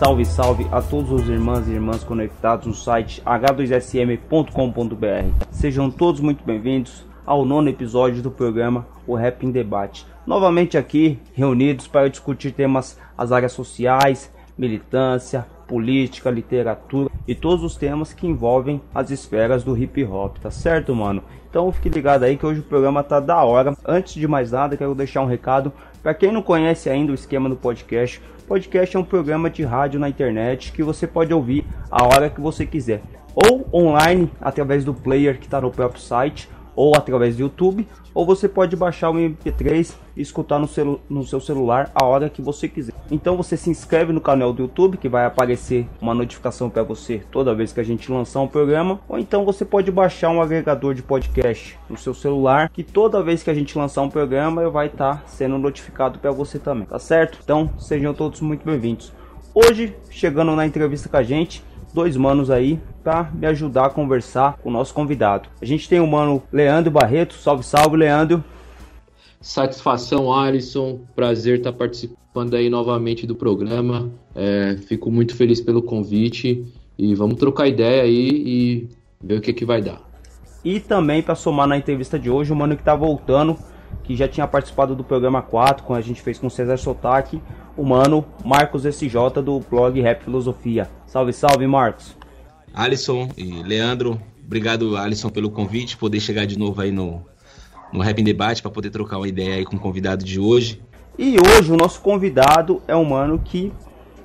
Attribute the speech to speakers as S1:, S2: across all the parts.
S1: Salve, salve a todos os irmãs e irmãs conectados no site h2sm.com.br. Sejam todos muito bem-vindos ao nono episódio do programa O Rap em Debate. Novamente aqui, reunidos para discutir temas das áreas sociais, militância, política, literatura e todos os temas que envolvem as esferas do hip hop, tá certo, mano? Então fique ligado aí que hoje o programa tá da hora. Antes de mais nada, quero deixar um recado para quem não conhece ainda o esquema do podcast. Podcast é um programa de rádio na internet que você pode ouvir a hora que você quiser, ou online através do player que está no próprio site, ou através do YouTube, ou você pode baixar o MP3 e escutar no, celu no seu celular a hora que você quiser. Então você se inscreve no canal do YouTube que vai aparecer uma notificação para você toda vez que a gente lançar um programa, ou então você pode baixar um agregador de podcast no seu celular que toda vez que a gente lançar um programa vai estar tá sendo notificado para você também, tá certo? Então sejam todos muito bem-vindos. Hoje, chegando na entrevista com a gente, dois manos aí para me ajudar a conversar com o nosso convidado. A gente tem o mano Leandro Barreto. Salve, salve, Leandro.
S2: Satisfação, Alisson. Prazer estar participando aí novamente do programa. É, fico muito feliz pelo convite e vamos trocar ideia aí e ver o que, que vai dar.
S1: E também para somar na entrevista de hoje, o mano que tá voltando, que já tinha participado do programa 4, quando a gente fez com o César Sotaque, o mano Marcos SJ do blog Rap Filosofia. Salve, salve, Marcos.
S3: Alisson e Leandro, obrigado, Alisson, pelo convite, poder chegar de novo aí no, no Rap em Debate para poder trocar uma ideia aí com o convidado de hoje.
S1: E hoje o nosso convidado é um mano que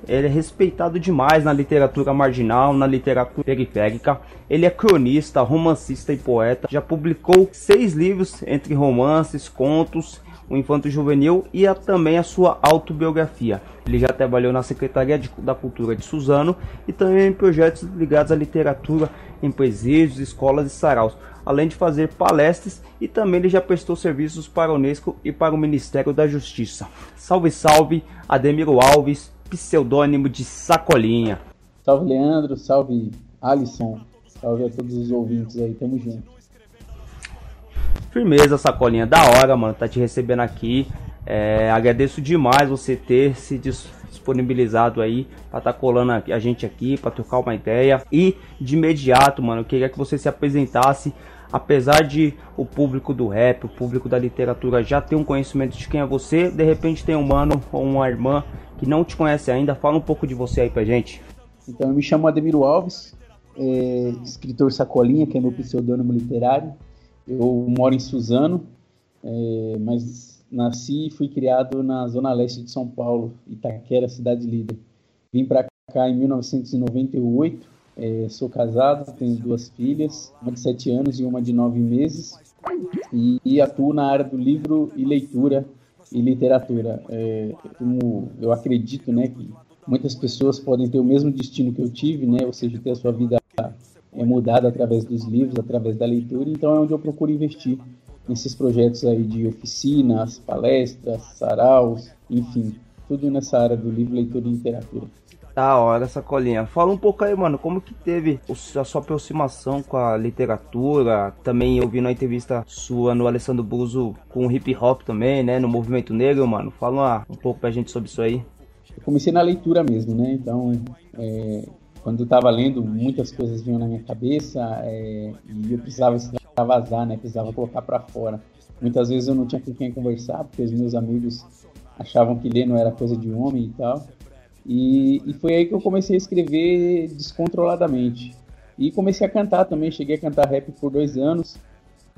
S1: ele é respeitado demais na literatura marginal, na literatura periférica. Ele é cronista, romancista e poeta. Já publicou seis livros entre romances, contos, o infanto juvenil e a, também a sua autobiografia. Ele já trabalhou na Secretaria de, da Cultura de Suzano e também em projetos ligados à literatura em presídios, escolas e saraus, além de fazer palestras e também ele já prestou serviços para a Unesco e para o Ministério da Justiça. Salve, salve, Ademiro Alves, pseudônimo de Sacolinha.
S4: Salve, Leandro, salve, Alisson, salve a todos os ouvintes aí, tamo junto.
S1: Firmeza, Sacolinha, da hora, mano, tá te recebendo aqui. É, agradeço demais você ter se disponibilizado aí para estar tá colando a gente aqui, para trocar uma ideia. E de imediato, mano, eu queria que você se apresentasse. Apesar de o público do rap, o público da literatura já ter um conhecimento de quem é você, de repente tem um mano ou uma irmã que não te conhece ainda. Fala um pouco de você aí pra gente.
S4: Então, eu me chamo Ademiro Alves, é, escritor Sacolinha, que é meu pseudônimo literário. Eu moro em Suzano, é, mas nasci e fui criado na zona leste de São Paulo, Itaquera, cidade líder. Vim para cá em 1998, é, sou casado, tenho duas filhas, uma de 7 anos e uma de 9 meses, e, e atuo na área do livro e leitura e literatura. É, como eu acredito né, que muitas pessoas podem ter o mesmo destino que eu tive, né, ou seja, ter a sua vida é mudada através dos livros, através da leitura, então é onde eu procuro investir nesses projetos aí de oficinas, palestras, saraus, enfim, tudo nessa área do livro, leitura e literatura.
S1: Da hora essa colinha. Fala um pouco aí, mano, como que teve a sua aproximação com a literatura? Também eu vi na entrevista sua no Alessandro Buzo com o hip hop também, né? No movimento negro, mano. Fala um pouco pra gente sobre isso aí.
S4: Eu comecei na leitura mesmo, né? Então, é, quando eu estava lendo, muitas coisas vinham na minha cabeça é, e eu precisava extravasar, né? Precisava colocar para fora. Muitas vezes eu não tinha com quem conversar, porque os meus amigos achavam que ler não era coisa de homem e tal. E, e foi aí que eu comecei a escrever descontroladamente. E comecei a cantar também, cheguei a cantar rap por dois anos,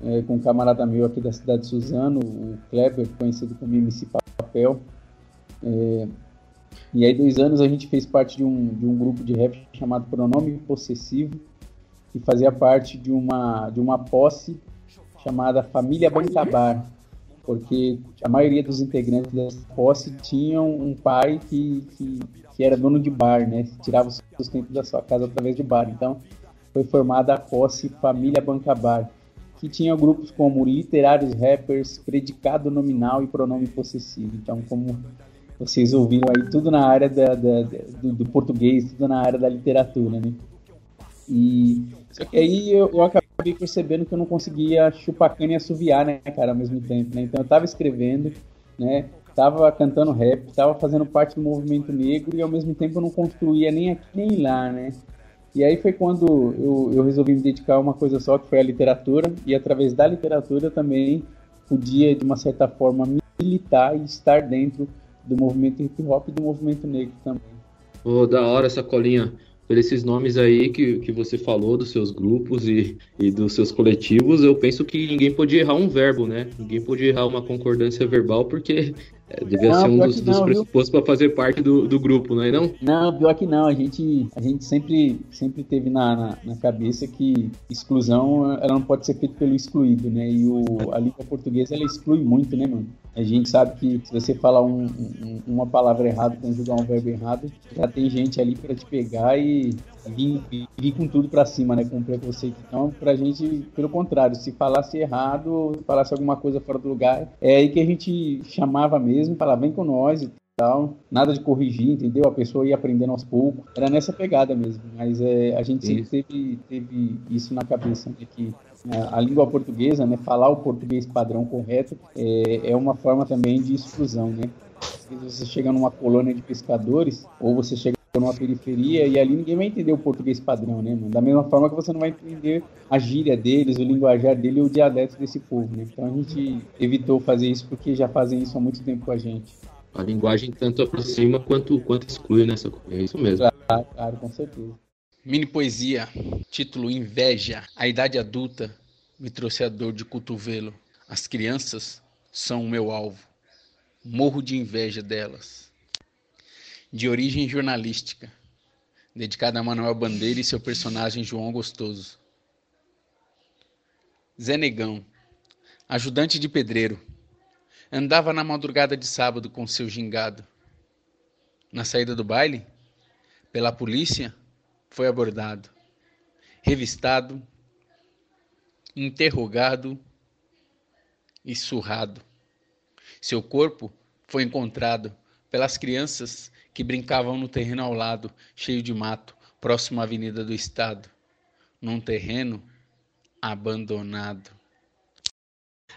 S4: é, com um camarada meu aqui da cidade de Suzano, o Kleber, conhecido como MC Papel. É, e aí, dois anos, a gente fez parte de um, de um grupo de rap chamado Pronome Possessivo. que fazia parte de uma, de uma posse chamada Família Bancabar, porque a maioria dos integrantes dessa posse tinham um pai que, que, que era dono de bar, né? Tirava o sustento da sua casa através de bar. Então, foi formada a posse Família Bancabar, que tinha grupos como literários, rappers, predicado nominal e pronome possessivo. Então, como vocês ouviram aí, tudo na área da, da, do, do, português, tudo na área da literatura, né? E só que aí eu, eu acabei percebendo que eu não conseguia chupar cana e assoviar, né, cara, ao mesmo tempo, né? Então eu tava escrevendo, né? Tava cantando rap, tava fazendo parte do movimento negro e ao mesmo tempo eu não construía nem aqui nem lá, né? E aí foi quando eu, eu resolvi me dedicar a uma coisa só, que foi a literatura, e através da literatura também podia, de uma certa forma, militar e estar dentro do movimento hip hop e do movimento negro também.
S2: Oh, da hora essa colinha por esses nomes aí que, que você falou dos seus grupos e, e dos seus coletivos, eu penso que ninguém pode errar um verbo, né? Ninguém pode errar uma concordância verbal, porque é, devia não, ser um dos, dos pressupostos para fazer parte do, do grupo, não é não?
S4: Não, pior que não. A gente, a gente sempre, sempre teve na, na, na, cabeça que exclusão ela não pode ser feita pelo excluído, né? E o, a língua portuguesa ela exclui muito, né, mano? A gente sabe que se você falar um, um, uma palavra errada, conjugar um verbo errado, já tem gente ali para te pegar e vir, vir com tudo para cima, né? Com preconceito. Então, pra gente, pelo contrário, se falasse errado, falasse alguma coisa fora do lugar, é aí que a gente chamava mesmo, falava, vem com nós e tal. Nada de corrigir, entendeu? A pessoa ia aprendendo aos poucos. Era nessa pegada mesmo. Mas é, a gente sempre teve, teve isso na cabeça, né? Que a língua portuguesa, né, falar o português padrão correto, é, é uma forma também de exclusão, né? Às vezes você chega numa colônia de pescadores, ou você chega numa periferia e ali ninguém vai entender o português padrão, né, mano? Da mesma forma que você não vai entender a gíria deles, o linguajar dele, o dialeto desse povo, né? Então a gente evitou fazer isso porque já fazem isso há muito tempo com a gente.
S2: A linguagem tanto aproxima quanto, quanto exclui nessa É isso mesmo.
S4: Claro, claro, com certeza.
S5: Mini poesia, título Inveja. A idade adulta me trouxe a dor de cotovelo. As crianças são o meu alvo. Morro de inveja delas. De origem jornalística, dedicada a Manuel Bandeira e seu personagem João Gostoso. Zé Negão, ajudante de pedreiro, andava na madrugada de sábado com seu gingado. Na saída do baile, pela polícia, foi abordado, revistado, interrogado e surrado. Seu corpo foi encontrado pelas crianças que brincavam no terreno ao lado, cheio de mato, próximo à Avenida do Estado, num terreno abandonado.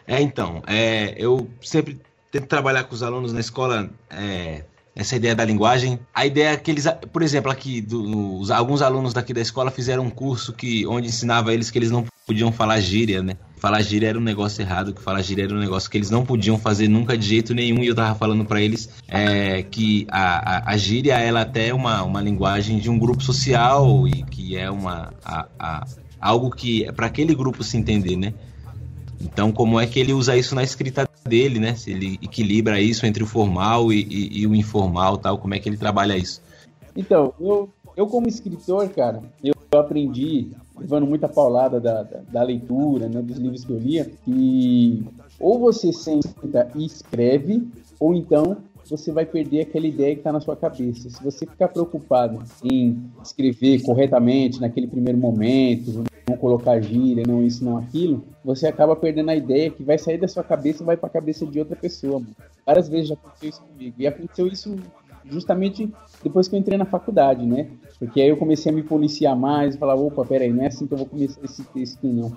S3: É, então, é, eu sempre tento trabalhar com os alunos na escola é, essa ideia da linguagem. A ideia é que eles, por exemplo, aqui, do, os, alguns alunos daqui da escola fizeram um curso que, onde ensinava eles que eles não podiam falar gíria, né? Falar gíria era um negócio errado, que falar gíria era um negócio que eles não podiam fazer nunca de jeito nenhum. E eu tava falando para eles é, que a, a, a, gíria, ela até é uma, uma linguagem de um grupo social e que é uma, a, a algo que é para aquele grupo se entender, né? Então, como é que ele usa isso na escrita dele, né? Se ele equilibra isso entre o formal e, e, e o informal, tal, como é que ele trabalha isso?
S4: Então, eu, eu como escritor, cara, eu aprendi, levando muita paulada da, da, da leitura, né, dos livros que eu lia, que ou você senta e escreve, ou então você vai perder aquela ideia que está na sua cabeça. Se você ficar preocupado em escrever corretamente naquele primeiro momento, não colocar gíria, não isso, não aquilo, você acaba perdendo a ideia que vai sair da sua cabeça e vai para a cabeça de outra pessoa. Mano. Várias vezes já aconteceu isso comigo. E aconteceu isso justamente depois que eu entrei na faculdade, né? Porque aí eu comecei a me policiar mais, falar, opa, peraí, não é assim que eu vou começar esse texto, não.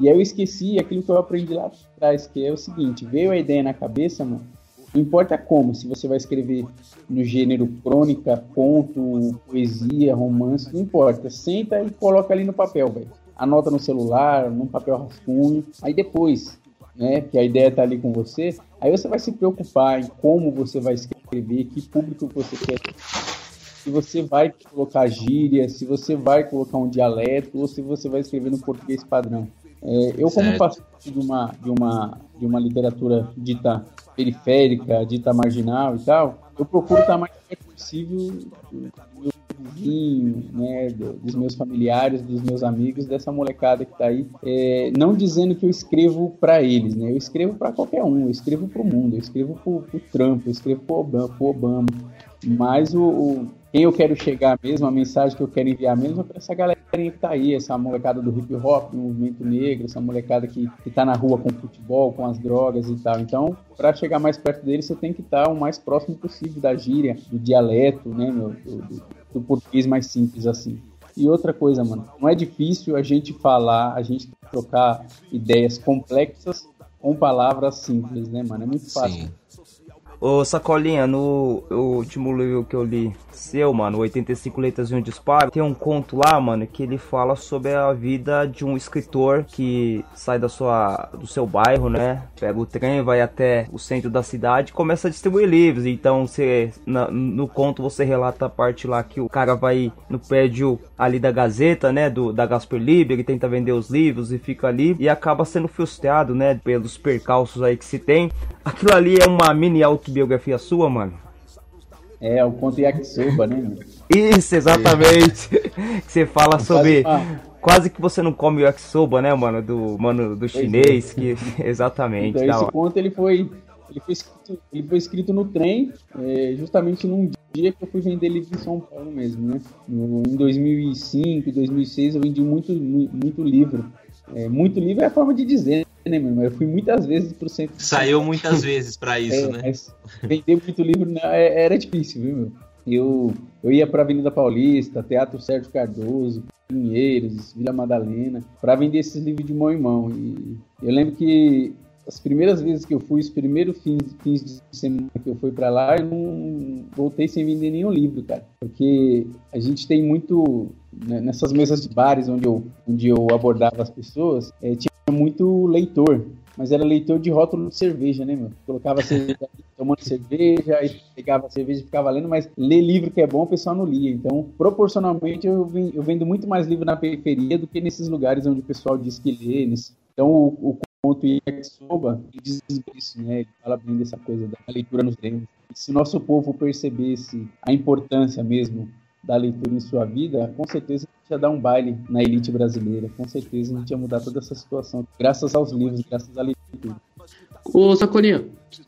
S4: E aí eu esqueci aquilo que eu aprendi lá atrás, que é o seguinte, veio a ideia na cabeça, mano, não importa como, se você vai escrever no gênero crônica, conto, poesia, romance, não importa. Senta e coloca ali no papel, velho anota no celular, num papel rascunho. Aí depois, né, que a ideia tá ali com você, aí você vai se preocupar em como você vai escrever, que público você quer. Se você vai colocar gíria, se você vai colocar um dialeto, ou se você vai escrever no português padrão. É, eu, como certo. faço de uma, de, uma, de uma literatura dita periférica, dita marginal e tal, eu procuro estar mais perto possível vizinho, né, do- dos meus familiares, dos meus amigos, dessa molecada que tá aí. É, não dizendo que eu escrevo para eles, né? Eu escrevo para qualquer um, eu escrevo pro mundo, eu escrevo pro, pro Trump, eu escrevo pro Obama, pro Obama. Mas o, o- quem eu quero chegar mesmo, a mensagem que eu quero enviar mesmo é pra essa galerinha que tá aí, essa molecada do hip hop, do movimento negro, essa molecada que, que tá na rua com o futebol, com as drogas e tal. Então, para chegar mais perto deles, você tem que estar o mais próximo possível da gíria, do dialeto, né, meu, do, do- do português mais simples assim. E outra coisa, mano, não é difícil a gente falar, a gente trocar ideias complexas com palavras simples, né, mano? É muito fácil.
S3: Sim.
S1: Ô Sacolinha, no último livro que eu li seu, mano, 85 Letras e um Disparo, tem um conto lá, mano, que ele fala sobre a vida de um escritor que sai da sua, do seu bairro, né? Pega o trem, vai até o centro da cidade e começa a distribuir livros. Então, você, na- no conto você relata a parte lá que o cara vai no prédio ali da Gazeta, né? Do, da Gasper Libre, ele tenta vender os livros e fica ali e acaba sendo frustrado, né? Pelos percalços aí que se tem. Aquilo ali é uma mini autobiografia sua, mano?
S4: É, o conto yakisoba, né, mano?
S1: Isso, exatamente. que você fala sobre. Quase que você não come o yakisoba, né, mano? Do mano do chinês. Que... Exatamente.
S4: Então, esse conto ele foi, ele foi, escrito, ele foi escrito no trem, é, justamente num dia que eu fui vender livro em São Paulo mesmo, né? No- em 2005, 2006 eu vendi muito, mu- muito livro. É, muito livro é a forma de dizer, né, meu irmão? Eu fui muitas vezes pro centro.
S3: Saiu muitas vezes pra isso,
S4: É,
S3: né?
S4: vender muito livro não, é- era difícil, viu, meu? Eu, eu ia pra Avenida Paulista, Teatro Sérgio Cardoso, Pinheiros, Vila Madalena, pra vender esses livros de mão em mão. E eu lembro que as primeiras vezes que eu fui, os primeiros fins, fins de semana que eu fui pra lá, eu não voltei sem vender nenhum livro, cara. Porque a gente tem muito. né, nessas mesas de bares onde eu, onde eu abordava as pessoas, eh, tinha muito leitor. Mas era leitor de rótulo de cerveja, né, meu? Colocava cerveja tomando cerveja, aí pegava cerveja e ficava lendo, mas ler livro que é bom o pessoal não lia. Então, proporcionalmente, eu, ven- eu vendo muito mais livro na periferia do que nesses lugares onde o pessoal diz que lê. Então, o, o conto ele diz isso, né? Ele fala bem dessa coisa da leitura nos. E se nosso povo percebesse a importância mesmo da leitura em sua vida, com certeza a gente ia dar um baile na elite brasileira. Com certeza a gente ia mudar toda essa situação. Graças aos livros, graças à leitura.
S2: Ô, Sacolinha,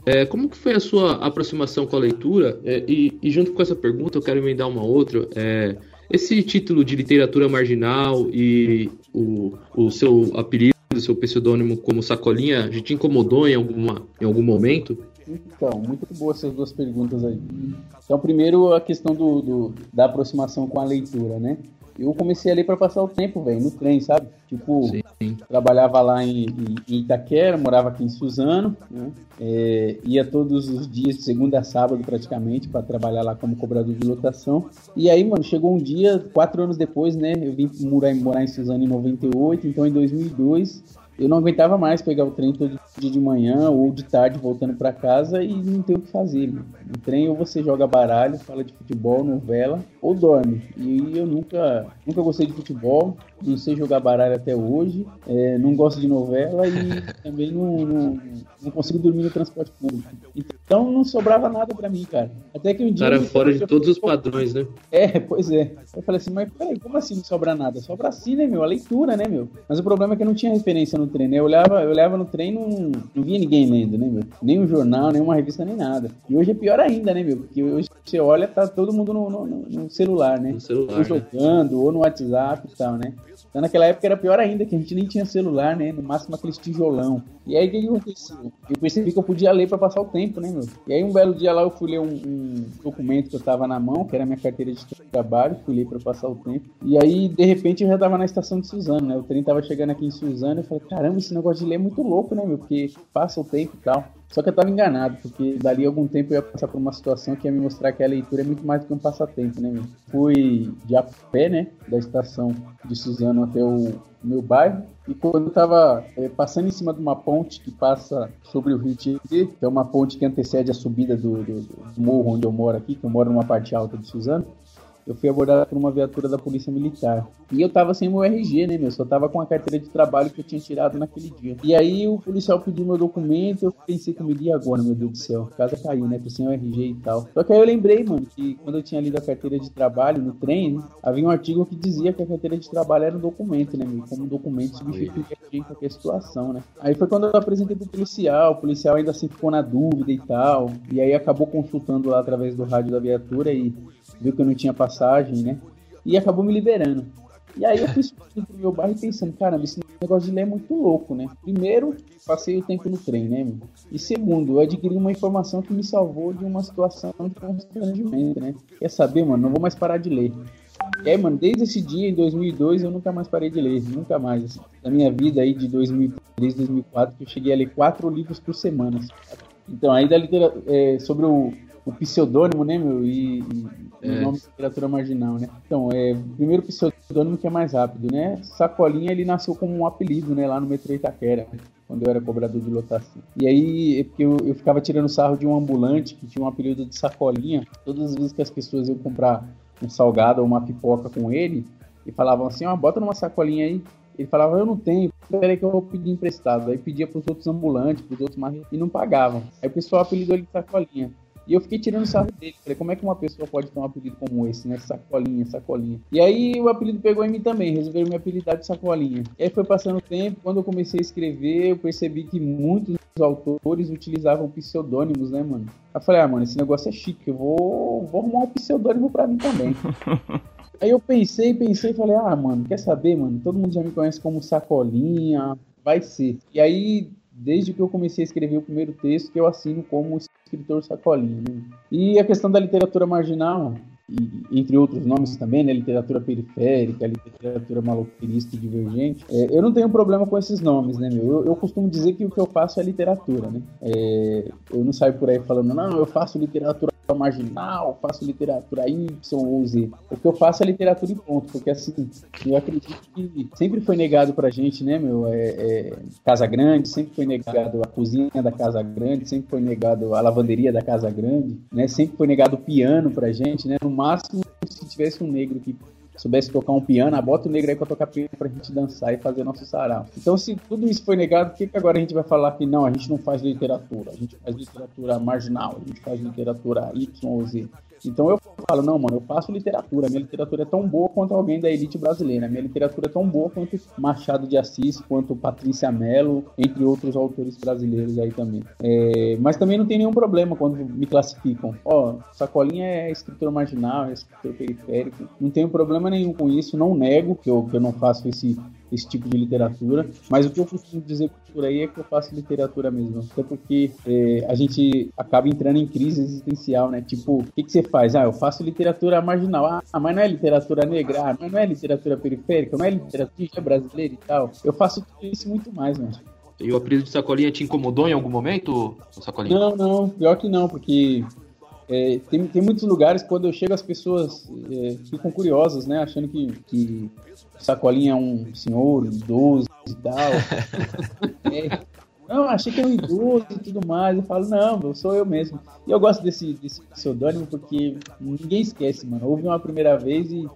S2: é, como que foi a sua aproximação com a leitura? É, e, e junto com essa pergunta, eu quero emendar uma outra. É, esse título de literatura marginal e o, o seu apelido, o seu pseudônimo como Sacolinha, já te incomodou em, alguma, em algum momento?
S4: Então, muito boa essas duas perguntas aí. Então, primeiro a questão do, do- da aproximação com a leitura, né? Eu comecei a ler para passar o tempo, velho, no trem, sabe? Tipo,
S2: Sim.
S4: trabalhava lá em, em- Itaquera, morava aqui em Suzano, né? É, ia todos os dias, de segunda a sábado praticamente, para trabalhar lá como cobrador de lotação. E aí, mano, chegou um dia, quatro anos depois, né? Eu vim morar, morar em Suzano em 98, então em 2002 eu não aguentava mais pegar o trem todo dia de manhã ou de tarde voltando para casa e não ter o que fazer. No trem ou você joga baralho, fala de futebol, novela ou dorme. E eu nunca, nunca gostei de futebol, não sei jogar baralho até hoje, é, não gosto de novela e também não, não, não consigo dormir no transporte público. Então não sobrava nada para mim, cara. Até que um dia.
S2: Cara, fora de todos os padrões, né?
S4: é, pois é. Eu falei assim, mas peraí, como assim não sobra nada? Sobra sim, né, meu? A leitura, né, meu? Mas o problema é que eu não tinha referência no trem, né? Eu olhava, eu olhava no trem e não, não via ninguém lendo, né, meu? Nem um jornal, nem uma revista, nem nada. E hoje é pior ainda, né, meu? Porque hoje você olha, tá todo mundo no, no- no- celular, né?
S2: No celular,
S4: Ou jogando, ou no WhatsApp e tal, né? Então naquela época era pior ainda, que a gente nem tinha celular, né? No máximo aqueles tijolão. E aí o que aconteceu? Eu percebi que eu podia ler pra passar o tempo, né, meu? E aí um belo dia lá eu fui ler um, um documento que eu tava na mão, que era minha carteira de trabalho, fui ler pra passar o tempo. E aí, de repente, eu já tava na estação de Suzano, né? O trem tava chegando aqui em Suzano eu falei, caramba, esse negócio de ler é muito louco, né, meu? Porque passa o tempo e tal. Só que eu tava enganado, porque dali algum tempo eu ia passar por uma situação que ia me mostrar que a leitura é muito mais do que um passatempo, né, meu? Fui de a pé, né, da estação de Suzano até o meu bairro. E quando eu tava eh, passando em cima de uma ponte que passa sobre o Rio Tietê, que é uma ponte que antecede a subida do, do- do morro onde eu moro aqui, que eu moro numa parte alta de Suzano, eu fui abordado por uma viatura da Polícia Militar. E eu tava sem meu RG, né, meu? Só tava com a carteira de trabalho que eu tinha tirado naquele dia. E aí o policial pediu meu documento, eu pensei comigo, e agora, meu Deus do céu? A casa caiu, né? Tô sem o RG e tal. Só que aí eu lembrei, mano, que quando eu tinha lido a carteira de trabalho no trem, né, havia um artigo que dizia que a carteira de trabalho era um documento, né, meu? Como um documento substitui em qualquer situação, né? Aí foi quando eu apresentei pro policial, o policial ainda assim ficou na dúvida e tal. E aí acabou consultando lá através do rádio da viatura e viu que eu não tinha passagem, né? E acabou me liberando. E aí eu fui subindo pro meu bairro e pensando, caramba, esse negócio de ler é muito louco, né? Primeiro, passei o tempo no trem, né? meu? E segundo, eu adquiri uma informação que me salvou de uma situação de constrangimento, né? Quer saber, mano? Não vou mais parar de ler. E aí, mano, desde esse dia, em 2002, eu nunca mais parei de ler, nunca mais. Assim. Na minha vida aí de 2003, 2004, eu cheguei a ler quatro livros por semana. assim. Então, aí da litera... é, sobre o, o pseudônimo, né, meu, e, e
S2: É.
S4: o nome de literatura marginal, né? Então, é, primeiro pseudônimo que é mais rápido, né? Sacolinha, ele nasceu como um apelido, né, lá no metrô Itaquera, quando eu era cobrador de lotação. E aí, é porque eu, eu ficava tirando sarro de um ambulante que tinha um apelido de Sacolinha. Todas as vezes que as pessoas iam comprar um salgado ou uma pipoca com ele, e falavam assim, ó, bota numa sacolinha aí. Ele falava, eu não tenho, peraí que eu vou pedir emprestado. Aí pedia pros outros ambulantes, pros outros marretos, e não pagavam. Aí o pessoal apelidou ele de sacolinha. E eu fiquei tirando sarro dele. Falei, como é que uma pessoa pode ter um apelido como esse, né? Sacolinha, sacolinha. E aí o apelido pegou em mim também, resolveram me apelidar de sacolinha. E aí foi passando o tempo, quando eu comecei a escrever, eu percebi que muitos autores utilizavam pseudônimos, né, mano? Aí eu falei, ah, mano, esse negócio é chique, eu vou, vou arrumar um pseudônimo pra mim também. Aí eu pensei, pensei falei, ah, mano, quer saber, mano? Todo mundo já me conhece como Sacolinha, vai ser. E aí, desde que eu comecei a escrever o primeiro texto, que eu assino como escritor Sacolinha. Né? E a questão da literatura marginal, e, entre outros nomes também, né? Literatura periférica, literatura maloqueirista e divergente. É, eu não tenho problema com esses nomes, né, meu? Eu, eu costumo dizer que o que eu faço é literatura, né? É, eu não saio por aí falando, não, eu faço literatura marginal, faço literatura Y ou Z. O que eu faço é literatura e ponto, porque assim, eu acredito que sempre foi negado pra gente, né, meu, é, é, Casa Grande, sempre foi negado a cozinha da Casa Grande, sempre foi negado a lavanderia da Casa Grande, né, sempre foi negado o piano pra gente, né, no máximo se tivesse um negro que soubesse tocar um piano, bota o negro aí pra tocar piano pra gente dançar e fazer nosso sarau. Então, se tudo isso foi negado, por que, que agora a gente vai falar que não, a gente não faz literatura, a gente faz literatura marginal, a gente faz literatura Y ou Z? Então eu falo, não, mano, eu faço literatura. Minha literatura é tão boa quanto alguém da elite brasileira. Minha literatura é tão boa quanto Machado de Assis, quanto Patrícia Mello, entre outros autores brasileiros aí também. É, mas também não tem nenhum problema quando me classificam. Ó, Sacolinha é escritor marginal, é escritor periférico. Não tenho problema nenhum com isso. Não nego que eu, que eu não faço esse esse tipo de literatura, mas o que eu costumo dizer por aí é que eu faço literatura mesmo, até porque é, a gente acaba entrando em crise existencial, né? Tipo, o que, que você faz? Ah, eu faço literatura marginal, ah, mas não é literatura negra, ah, mas não é literatura periférica, não é literatura brasileira e tal. Eu faço tudo isso muito mais, mano.
S2: E o apelido de Sacolinha te incomodou em algum momento, Sacolinha?
S4: Não, não, pior que não, porque é, tem, tem muitos lugares quando eu chego as pessoas é, ficam curiosas, né? Achando que, que Sacolinha é um senhor idoso e tal. É, não, achei que era um idoso e tudo mais. Eu falo, não, eu sou eu mesmo. E eu gosto desse, desse pseudônimo porque ninguém esquece, mano. Houve uma primeira vez e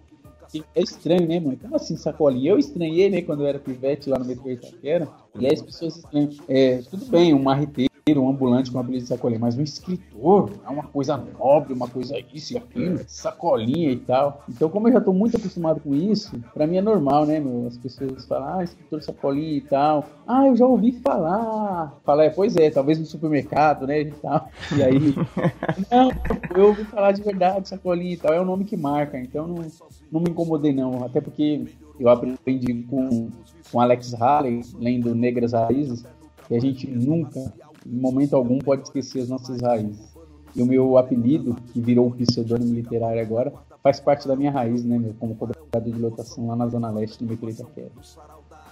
S4: e é estranho, né, mano? Como assim, sacolinha? Eu estranhei, né, quando eu era pivete lá no metrô Itaquera. E aí as pessoas estranham. É, tudo bem, um marreteiro, um ambulante com apelido de sacolinha, mas um escritor é uma coisa nobre, uma coisa isso e aquilo, sacolinha e tal. Então, como eu já tô muito acostumado com isso, pra mim é normal, né, meu? As pessoas falam, ah, escritor sacolinha e tal. Ah, eu já ouvi falar. Fala, é, pois é, talvez no supermercado, né, e tal. E aí, não, eu ouvi falar de verdade, sacolinha e tal. É um nome que marca, então não, não me incomodei, não. Até porque eu aprendi com, com Alex Haley, lendo Negras Raízes, que a gente nunca, em momento algum, pode esquecer as nossas raízes. E o meu apelido, que virou um pseudônimo literário agora, faz parte da minha raiz, né, meu? Como cobrador de lotação lá na Zona Leste, no metrô Itaquera.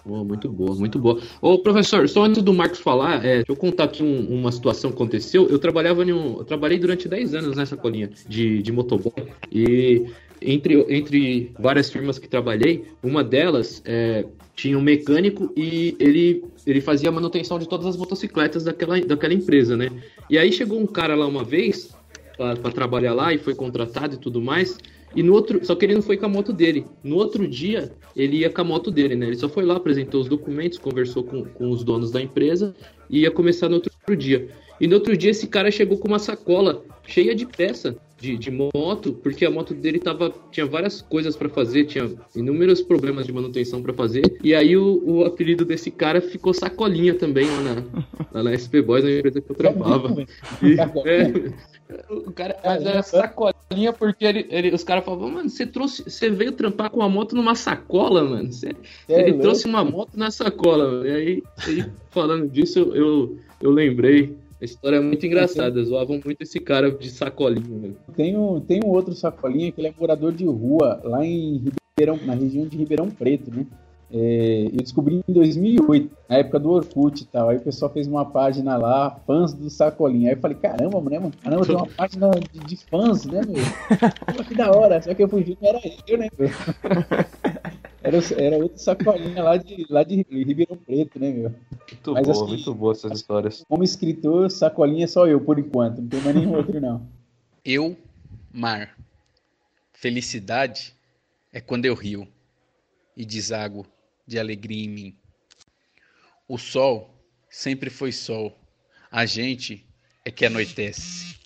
S2: Oh, muito boa, muito boa. Ô, professor, só antes do Marcos falar, é, deixa eu contar aqui um- uma situação que aconteceu. Eu trabalhava em um, eu trabalhei durante 10 anos nessa colinha de, de motoboy. E entre, entre várias firmas que trabalhei, uma delas é, tinha um mecânico e ele, ele fazia a manutenção de todas as motocicletas daquela, daquela empresa, né? E aí chegou um cara lá uma vez para trabalhar lá e foi contratado e tudo mais. E no outro, só que ele não foi com a moto dele. No outro dia, ele ia com a moto dele, né? Ele só foi lá, apresentou os documentos, conversou com, com os donos da empresa e ia começar no outro dia. E no outro dia esse cara chegou com uma sacola cheia de peça de, de moto, porque a moto dele tava, tinha várias coisas para fazer, tinha inúmeros problemas de manutenção para fazer. E aí o, o, apelido desse cara ficou Sacolinha também lá na, lá na SP Boys, na empresa que eu trabalhava. E, é, o cara mas era sacolinha porque ele, ele os caras falavam, mano, você trouxe, você veio trampar com a moto numa sacola, mano. Você, é, ele trouxe uma moto na sacola, mano. E aí, aí falando disso, eu, eu, eu lembrei a história é muito engraçada, zoavam muito esse cara de sacolinha.
S4: Tem um, tem um outro sacolinha que ele é morador de rua, lá em Ribeirão, na região de Ribeirão Preto, né? É, eu descobri em 2008, na época do Orkut e tal. Aí o pessoal fez uma página lá, fãs do Sacolinha. Aí eu falei, caramba, né, mano? Caramba, tem uma página de, de fãs, né, meu? que da hora. Só que eu fui ver, era eu, né, meu? Era, era outro sacolinha lá de, lá de Ribeirão Preto, né, meu?
S2: Muito Mas, boa, assim, muito boa essas histórias.
S4: Como escritor, sacolinha é só eu, por enquanto. Não tem mais nenhum outro, não.
S5: Eu, mar. Felicidade é quando eu rio e deságuo de alegria em mim. O sol sempre foi sol. A gente é que anoitece.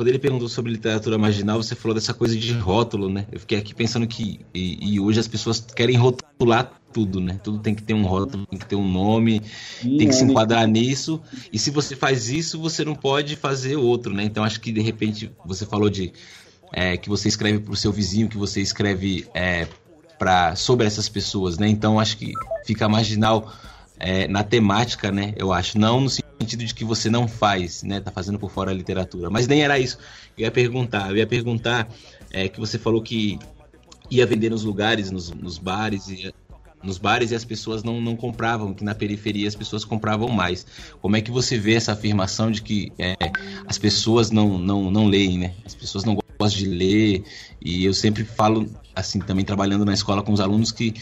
S3: Quando ele perguntou sobre literatura marginal, você falou dessa coisa de rótulo, né? Eu fiquei aqui pensando que e, e hoje as pessoas querem rotular tudo, né? Tudo tem que ter um rótulo, tem que ter um nome, Sim, tem que é, se enquadrar nisso. E se você faz isso, você não pode fazer outro, né? Então acho que de repente você falou de é, que você escreve para o seu vizinho, que você escreve é, para sobre essas pessoas, né? Então acho que fica marginal é, na temática, né? Eu acho, não no sentido de que você não faz, né? Tá fazendo por fora a literatura. Mas nem era isso. Eu ia perguntar. Eu ia perguntar é, que você falou que ia vender nos lugares, nos, nos bares e nos bares e as pessoas não, não compravam, que na periferia as pessoas compravam mais. Como é que você vê essa afirmação de que é, as pessoas não, não, não leem, né? As pessoas não gostam de ler. E eu sempre falo, assim, também trabalhando na escola com os alunos, que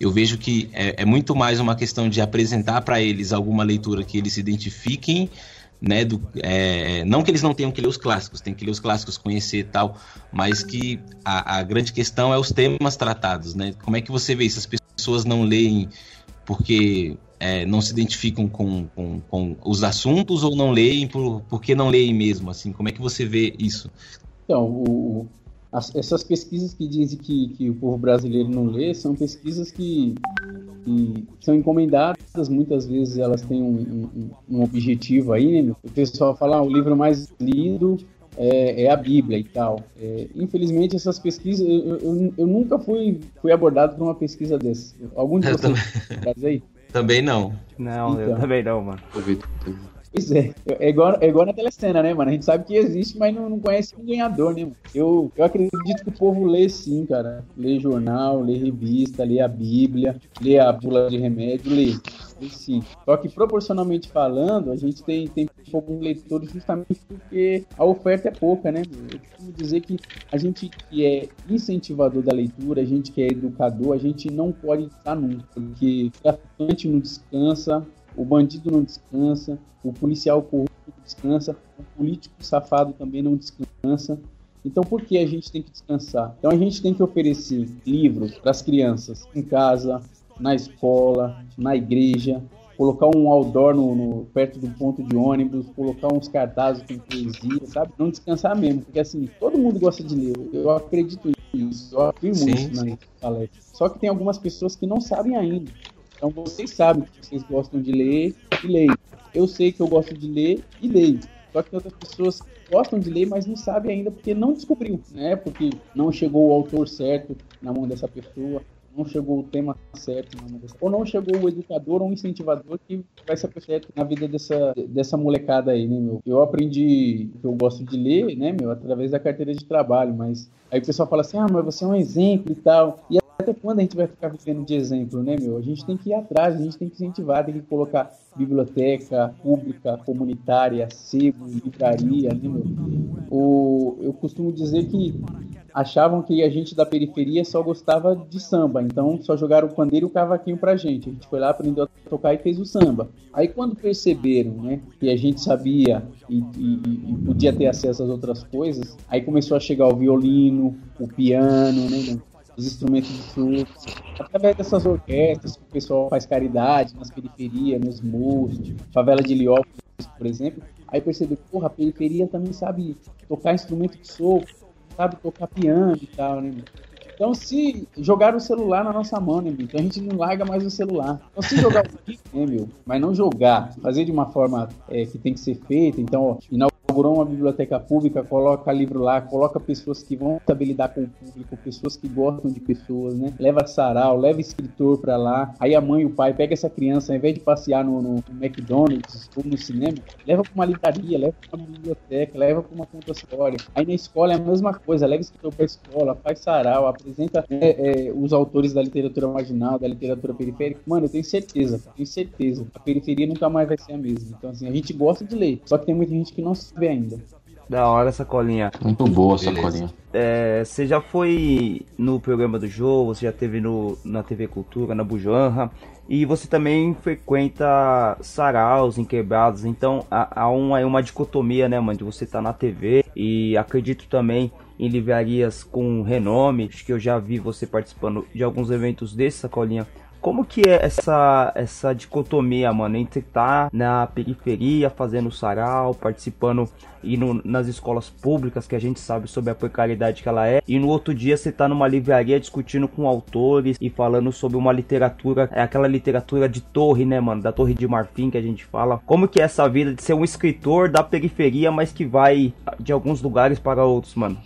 S3: eu vejo que é, é muito mais uma questão de apresentar para eles alguma leitura que eles se identifiquem, né? Do, é, não que eles não tenham que ler os clássicos, tem que ler os clássicos, conhecer e tal, mas que a, a grande questão é os temas tratados, né? Como é que você vê isso? As pessoas não leem porque é, não se identificam com, com, com, os assuntos ou não leem por, porque não leem mesmo, assim? Como é que você vê isso?
S4: Então, o, as, essas pesquisas que dizem que, que o povo brasileiro não lê são pesquisas que, que são encomendadas, muitas vezes elas têm um, um, um objetivo aí, né? O pessoal fala, ah, o livro mais lido é, é, a Bíblia e tal. É, infelizmente, essas pesquisas, eu, eu, eu, nunca fui, fui abordado por uma pesquisa dessa. Algum de vocês
S3: aí? Também não.
S1: Não, então. eu também não, mano.
S4: Pois é. É igual, é igual na telecena, né, mano? A gente sabe que existe, mas não, não conhece um ganhador, né, mano? Eu, eu acredito que o povo lê sim, cara. Lê jornal, lê revista, lê a Bíblia, lê a bula de remédio, lê. lê sim. Só que proporcionalmente falando, a gente tem, tem poucos leitores justamente porque a oferta é pouca, né? Eu costumo dizer que a gente que é incentivador da leitura, a gente que é educador, a gente não pode estar nunca, porque o traficante não descansa, o bandido não descansa, o policial corrupto não descansa, o político safado também não descansa. Então, por que a gente tem que descansar? Então, a gente tem que oferecer livros para as crianças em casa, na escola, na igreja, colocar um outdoor no, no, perto do ponto de ônibus, colocar uns cartazes com poesia, sabe? Não descansar mesmo, porque assim, todo mundo gosta de ler. Eu acredito nisso, eu afirmo sim, isso na palestra. Só que tem algumas pessoas que não sabem ainda. Então vocês sabem que vocês gostam de ler e leem. Eu sei que eu gosto de ler e leio. Só que outras pessoas gostam de ler, mas não sabem ainda porque não descobriu, né? Porque não chegou o autor certo na mão dessa pessoa, não chegou o tema certo, ou não chegou o educador ou o incentivador que vai ser certo na vida dessa, dessa molecada aí, né, meu? Eu aprendi que eu gosto de ler, né, meu, através da carteira de trabalho, mas aí o pessoal fala assim, ah, mas você é um exemplo e tal. E até quando a gente vai ficar vivendo de exemplo, né, meu? A gente tem que ir atrás, a gente tem que incentivar, tem que colocar biblioteca pública, comunitária, sebo, livraria, né, meu? O, eu costumo dizer que achavam que a gente da periferia só gostava de samba, então só jogaram o pandeiro e o cavaquinho pra gente. A gente foi lá, aprendeu a tocar e fez o samba. Aí quando perceberam, né, que a gente sabia e, e, e podia ter acesso às outras coisas, aí começou a chegar o violino, o piano, né, os instrumentos de surf, através dessas orquestras que o pessoal faz caridade nas periferias, nos morros, favela de Heliópolis, por exemplo, aí percebeu, porra, a periferia também sabe tocar instrumento de sopro, sabe tocar piano e tal, né? Então, se jogar o celular na nossa mão, né, meu? Então a gente não larga mais o celular. Então, se jogar o né, meu? Mas não jogar, fazer de uma forma é, que tem que ser feita. Então, ó, inaugurou uma biblioteca pública, coloca livro lá, coloca pessoas que vão saber lidar com o público, pessoas que gostam de pessoas, né? Leva sarau, leva escritor para lá. Aí a mãe e o pai pega essa criança, ao invés de passear no, no McDonald's ou no cinema, leva para uma livraria, leva para uma biblioteca, leva para uma conta história. Aí na escola é a mesma coisa, leva escritor para escola, faz sarau, apresenta é, é, os autores da literatura marginal, da literatura periférica. Mano, eu tenho certeza, tenho certeza. A periferia nunca mais vai ser a mesma. Então, assim, a gente gosta de ler, só que tem muita gente que não ainda.
S1: Da hora essa colinha.
S2: Muito boa essa colinha.
S1: É, você já foi no programa do Jô, você já teve no, na TV Cultura, na Bujanra, e você também frequenta saraus em quebrados, então há, há uma, uma dicotomia, né, mano, de você tá na TV e acredito também em livrarias com renome, acho que eu já vi você participando de alguns eventos desse, Sacolinha. Como que é essa, essa dicotomia, mano, entre estar tá na periferia fazendo sarau, participando e nas escolas públicas que a gente sabe sobre a precariedade que ela é, e no outro dia você tá numa livraria discutindo com autores e falando sobre uma literatura, é aquela literatura de torre, né, mano, da torre de marfim que a gente fala. Como que é essa vida de ser um escritor da periferia, mas que vai de alguns lugares para outros, mano?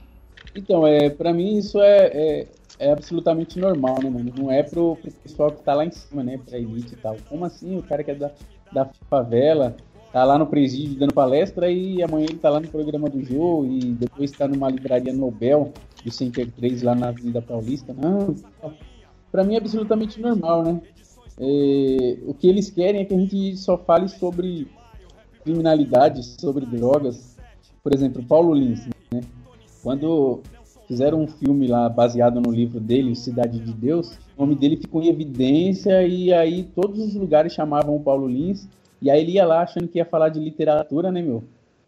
S4: Então, é, para mim isso é, é, é, absolutamente normal, né, mano? Não é pro, pro, pessoal que tá lá em cima, né, pra elite e tal. Como assim o cara que é da, da favela tá lá no presídio dando palestra e amanhã ele tá lá no programa do Jô e depois tá numa livraria Nobel do Center 3 lá na Avenida Paulista? Não, pra mim é absolutamente normal, né? É, o que eles querem é que a gente só fale sobre criminalidade, sobre drogas. Por exemplo, Paulo Lins, né? Quando fizeram um filme lá baseado no livro dele, Cidade de Deus, o nome dele ficou em evidência e aí todos os lugares chamavam o Paulo Lins e aí ele ia lá achando que ia falar de literatura, né, meu?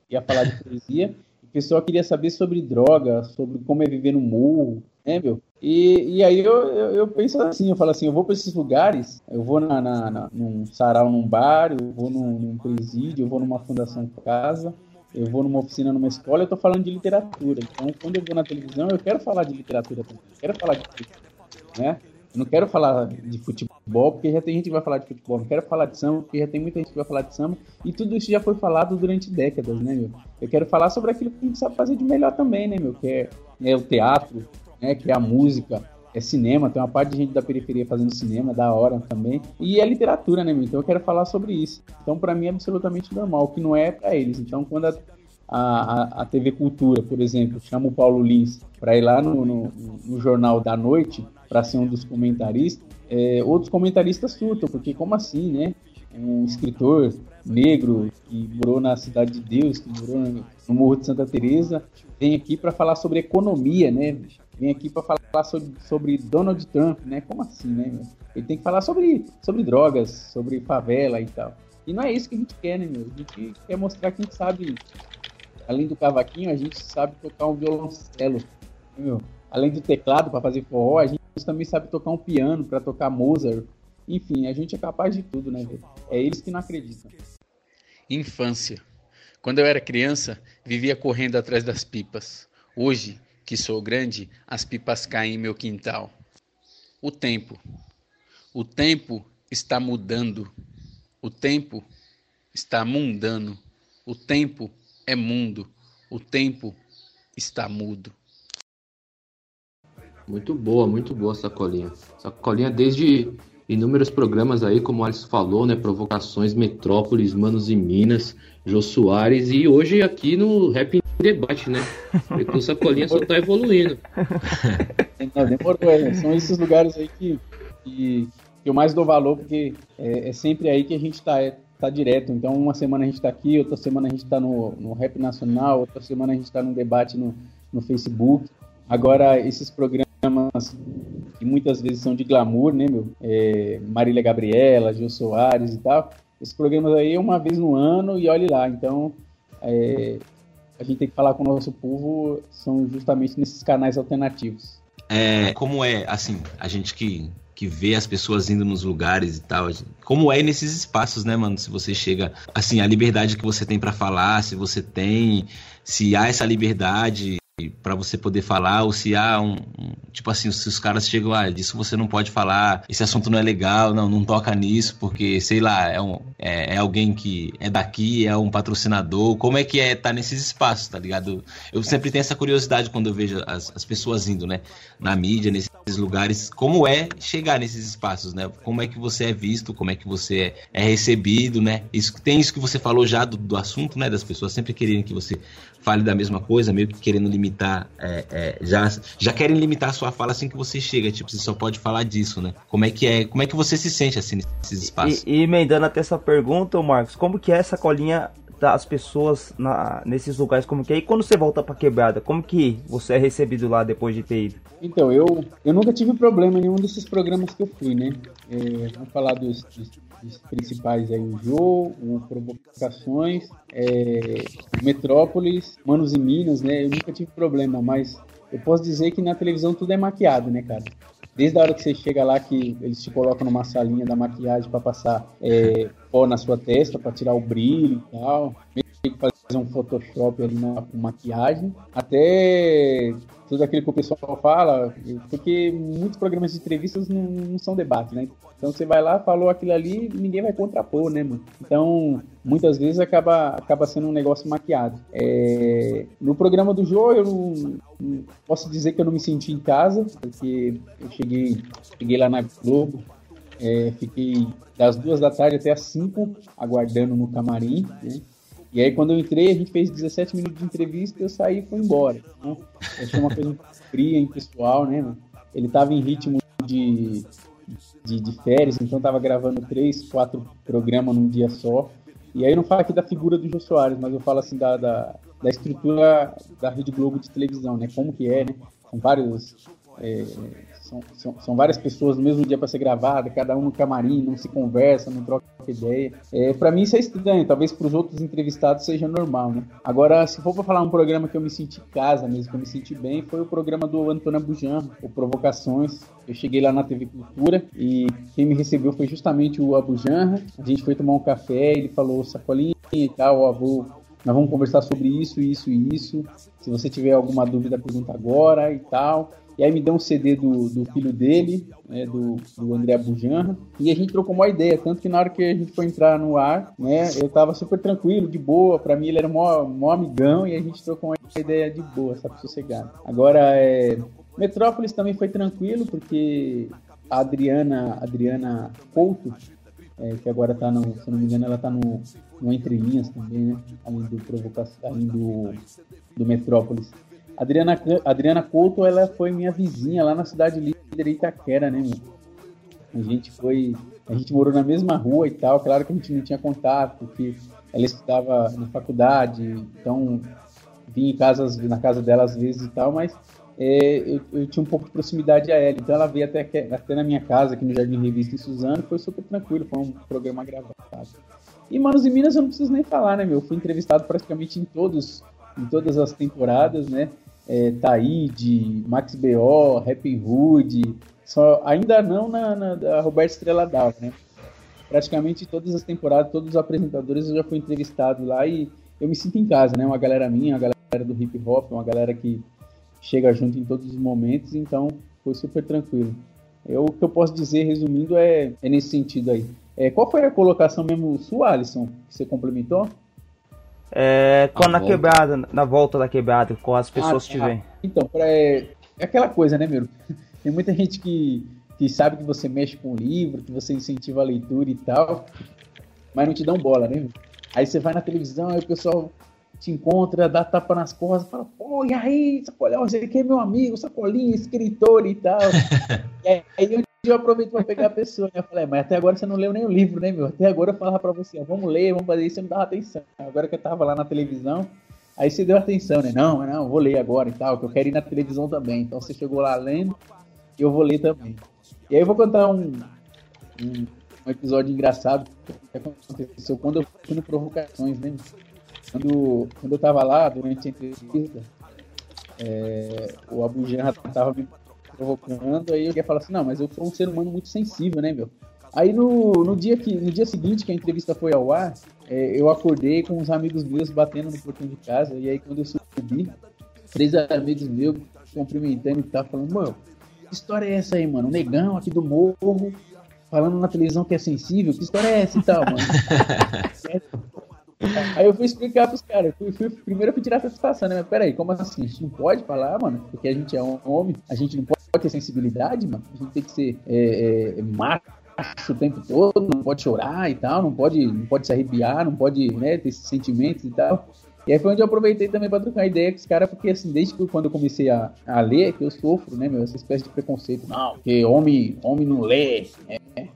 S4: Ia falar de poesia. o pessoal queria saber sobre droga, sobre como é viver no morro, né, meu? E, e aí eu, eu, eu, penso assim, eu falo assim, eu vou para esses lugares, eu vou na, na, na, num sarau, num bar, eu vou num, num presídio, eu vou numa fundação casa, eu vou numa oficina, numa escola, eu tô falando de literatura. Então, quando eu vou na televisão, eu quero falar de literatura também. Eu quero falar de né? Eu não quero falar de futebol, porque já tem gente que vai falar de futebol. Não quero falar de samba, porque já tem muita gente que vai falar de samba. E tudo isso já foi falado durante décadas, né, meu? Eu quero falar sobre aquilo que a gente sabe fazer de melhor também, né, meu? Que é, é o teatro, né? Que é a música, é cinema, tem uma parte de gente da periferia fazendo cinema, da hora também. E é literatura, né, meu? Então eu quero falar sobre isso. Então, para mim, é absolutamente normal, o que não é para eles. Então, quando a, a, a, TV Cultura, por exemplo, chama o Paulo Lins para ir lá no, no, no, Jornal da Noite para ser um dos comentaristas, é, outros comentaristas surtam, porque como assim, né? Um escritor negro que morou na Cidade de Deus, que morou no Morro de Santa Teresa, vem aqui para falar sobre economia, né? Vem aqui para falar sobre, sobre Donald Trump, né? Como assim, né? Ele tem que falar sobre, sobre drogas, sobre favela e tal. E não é isso que a gente quer, né, meu? A gente quer mostrar que a gente sabe, além do cavaquinho, a gente sabe tocar um violoncelo, né, meu? Além do teclado para fazer forró, a gente também sabe tocar um piano para tocar Mozart. Enfim, a gente é capaz de tudo, né? É eles que não acreditam.
S5: Infância. Quando eu era criança, vivia correndo atrás das pipas. Hoje, que sou grande, as pipas caem em meu quintal. O tempo. O tempo está mudando. O tempo está mundano. O tempo é mundo. O tempo está mudo.
S2: Muito boa, muito boa sacolinha. Sacolinha desde inúmeros programas aí, como o Alisson falou, né? Provocações, Metrópolis, Manos e Minas, Jô Soares e hoje aqui no Rap debate, né? Porque o Sacolinha só tá evoluindo.
S4: Não, demorou, é. São esses lugares aí que, que, que, eu mais dou valor, porque é, é, sempre aí que a gente tá, é, tá direto. Então, uma semana a gente tá aqui, outra semana a gente tá no, no Rap Nacional, outra semana a gente tá num debate no, no Facebook. Agora, esses programas que muitas vezes são de glamour, né, meu? É, Marília Gabriela, Gil Soares e tal. Esses programas aí é uma vez no ano e olhe lá. Então, é, a gente tem que falar com o nosso povo, são justamente nesses canais alternativos.
S3: É, como é, assim, a gente que, que vê as pessoas indo nos lugares e tal, como é nesses espaços, né, mano? Se você chega, assim, a liberdade que você tem para falar, se você tem, se há essa liberdade para você poder falar, ou se há um, um, Tipo assim, se os caras chegam, ah, disso você não pode falar, esse assunto não é legal, não, não toca nisso, porque, sei lá, é, um, é, é alguém que é daqui, é um patrocinador. Como é que é estar tá nesses espaços, tá ligado? Eu sempre tenho essa curiosidade quando eu vejo as, as pessoas indo, né? Na mídia, nesses lugares, como é chegar nesses espaços, né? Como é que você é visto, como é que você é, é recebido, né? Isso, tem isso que você falou já do, do assunto, né? Das pessoas sempre querendo que você fale da mesma coisa, meio que querendo limitar, é, é, já, já querem limitar a sua fala assim que você chega, tipo, você só pode falar disso, né? Como é que é, como é que você se sente assim nesses espaços?
S1: E, e emendando até essa pergunta, Marcos, como que é essa colinha das pessoas na, nesses lugares, como que é? E quando você volta pra quebrada, como que você é recebido lá depois de ter ido?
S4: Então, eu, eu nunca tive problema em nenhum desses programas que eu fui, né? É, vamos falar dos, dos principais aí, o Jô, o Provocações, é, Metrópolis, Manos e Minas, né? Eu nunca tive problema, mas eu posso dizer que na televisão tudo é maquiado, né, cara? Desde a hora que você chega lá, que eles te colocam numa salinha da maquiagem para passar é, pó na sua testa, para tirar o brilho e tal, meio que fazer um Photoshop ali na maquiagem, até tudo aquilo que o pessoal fala, porque muitos programas de entrevistas não, não, são debate, né? Então você vai lá, falou aquilo ali, ninguém vai contrapor, né, mano? Então, muitas vezes acaba, acaba sendo um negócio maquiado. É... No programa do Jô, eu não, não, posso dizer que eu não me senti em casa, porque eu cheguei, cheguei lá na Globo, é, fiquei das duas da tarde até as cinco aguardando no camarim, né? E aí, quando eu entrei, a gente fez 17 minutos de entrevista, eu saí e fui embora. Então, achei uma coisa fria, impessoal, né, mano? Ele tava em ritmo de, de, de férias, então tava gravando três, quatro programas num dia só. E aí eu não falo aqui da figura do Jô Soares, mas eu falo assim da, da, da estrutura da Rede Globo de televisão, né? Como que é, né? São vários é, são, são, são, várias pessoas no mesmo dia para ser gravada, cada um no camarim, não se conversa, não troca ideia. É, para mim isso é estranho, talvez para os outros entrevistados seja normal, né? Agora, se for para falar um programa que eu me senti em casa mesmo, que eu me senti bem, foi o programa do Antônio Abujan, o Provocações. Eu cheguei lá na TV Cultura e quem me recebeu foi justamente o Abujan. A gente foi tomar um café, ele falou sacolinha e tal, avô nós vamos conversar sobre isso, isso e isso. Se você tiver alguma dúvida, pergunta agora e tal. E aí me deu um CD do, do filho dele, né, do, do André Bujanra, e a gente trocou uma ideia, tanto que na hora que a gente foi entrar no ar, né, eu tava super tranquilo, de boa, para mim ele era mó, mó amigão, e a gente trocou uma ideia de boa, sabe, sossegado. Agora, é, Metrópolis também foi tranquilo, porque a Adriana, Adriana Couto, é, que agora tá no, se não me engano, ela tá no, no Entre Linhas também, né, além do provocação, além do, do Metrópolis Adriana, Adriana Couto, ela foi minha vizinha lá na cidade líder Itaquera, né, meu? A gente foi. A gente morou na mesma rua e tal. Claro que a gente não tinha contato, porque ela estudava na faculdade, então vim em casa, na casa dela às vezes e tal, mas é, eu, eu, tinha um pouco de proximidade a ela. Então ela veio até, até na minha casa, aqui no Jardim Revista em Suzano, foi super tranquilo, foi um programa gravado. E Manos e Minas eu não preciso nem falar, né, meu? Fui entrevistado praticamente em todos, em todas as temporadas, né? é, Taíde, Max B.O., Happy Hood, só, ainda não na, na da Roberto Estrela d'Alva, né? Praticamente todas as temporadas, todos os apresentadores eu já fui entrevistado lá e eu me sinto em casa, né? Uma galera minha, uma galera do hip hop, uma galera que chega junto em todos os momentos, então foi super tranquilo. Eu, o que eu posso dizer, resumindo, é, é nesse sentido aí. É, qual foi a colocação mesmo sua, Alisson, que você complementou?
S1: É, quando na quebrada, na volta da quebrada, com as pessoas ah, tiverem.
S4: Ah, então, pra, é, é aquela coisa, né, meu? Tem muita gente que, que sabe que você mexe com o livro, que você incentiva a leitura e tal, mas não te dão bola, né? Aí você vai na televisão, aí o pessoal te encontra, dá tapa nas costas, fala, pô, e aí, Sacolão, você aqui é meu amigo, Sacolinha, escritor e tal. e aí eu eu aproveito para pegar a pessoa, né? Eu falei, é, mas até agora você não leu nem o livro, né, meu? Até agora eu falava para você, vamos ler, vamos fazer isso, você não dava atenção. Agora que eu tava lá na televisão, Aí você deu atenção, né? Não, não, vou ler agora e tal, que eu quero ir na televisão também. Então você chegou lá lendo e eu vou ler também. E aí eu vou contar um, um, um episódio engraçado que aconteceu quando eu fui no Provocações, né? Quando, quando eu tava lá, durante a entrevista, é, o Abu Janra tava me provocando, aí eu ia falar assim, não, mas eu sou um ser humano muito sensível, né, meu? Aí no, no, dia, que, no dia seguinte que a entrevista foi ao ar, é, eu acordei com uns amigos meus batendo no portão de casa, e aí quando eu subi, três amigos meus cumprimentando e tal, falando, mano, que história é essa aí, mano? O negão aqui do morro, falando na televisão que é sensível, que história é essa e tal, mano? Aí eu fui explicar pros caras. Fui, fui, primeiro eu fui tirar satisfação, né? Mas peraí, como assim? A gente não pode falar, mano? Porque a gente é um homem, a gente não pode ter sensibilidade, mano. A gente tem que ser é, é, macho o tempo todo, não pode chorar e tal, não pode, não pode se arrepiar, não pode né, ter esses sentimentos e tal. E aí foi onde eu aproveitei também para trocar ideia com os caras, porque assim, desde que quando eu comecei a, a ler, que eu sofro, né, meu, essa espécie de preconceito. Não, porque homem, homem não lê, é, é,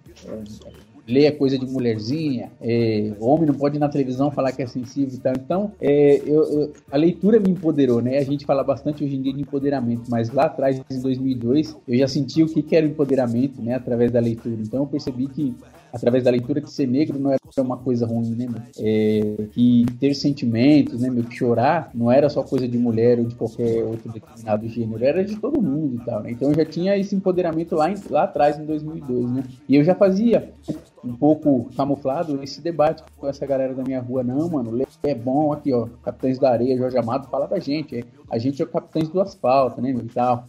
S4: ler é coisa de mulherzinha, é, homem não pode ir na televisão falar que é sensível e tal. Então, é, eu, eu, a leitura me empoderou, né? A gente fala bastante hoje em dia de empoderamento, mas lá atrás, em 2002, eu já senti o que, que era o empoderamento, né? Através da leitura. Então, eu percebi que através da leitura que ser negro não era uma coisa ruim, né, meu? É, que ter sentimentos, né, meu? Que chorar não era só coisa de mulher ou de qualquer outro determinado gênero, era de todo mundo e tal, né? Então eu já tinha esse empoderamento lá, em, lá atrás, em 2002, né? E eu já fazia um pouco camuflado esse debate com essa galera da minha rua. Não, mano, é bom aqui, ó. Capitães da Areia, Jorge Amado, fala da gente. É, a gente é o capitães do asfalto, né, meu? E tal.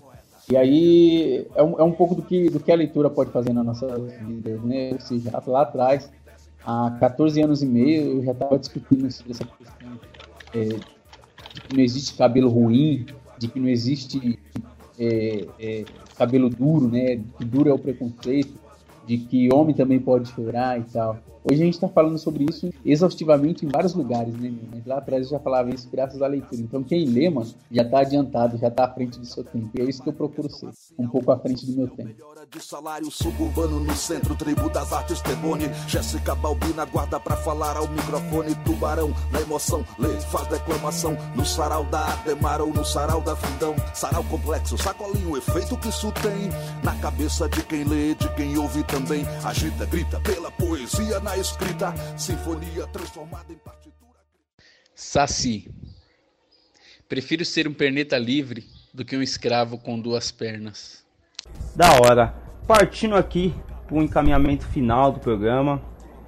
S4: E aí é um, é um pouco do que, do que a leitura pode fazer na nossa vida, né? Ou seja, lá atrás, há 14 anos e meio, eu já estava discutindo sobre essa questão é, de que não existe cabelo ruim, de que não existe é, é, cabelo duro, né? Que duro é o preconceito, de que homem também pode chorar e tal. Hoje a gente está falando sobre isso exaustivamente em vários lugares, né? Mas lá atrás eu já falava isso graças à leitura. Então quem lê, mano, já está adiantado, já está à frente do seu tempo. E é isso que eu procuro ser, um pouco à frente do meu tempo.
S6: De salário suburbano no centro, tribo das artes. Jéssica Balbina guarda falar ao microfone. Tubarão na emoção, lê, faz declamação. No sarau da Ademar ou no sarau da. Sarau complexo, sacolinho, o efeito que isso tem. Na cabeça de quem lê, de quem ouve também. Agita, grita pela poesia na escrita, sinfonia transformada em partitura.
S5: Saci. Prefiro ser um perneta livre do que um escravo com duas pernas.
S1: Da hora. Partindo aqui para o encaminhamento final do programa.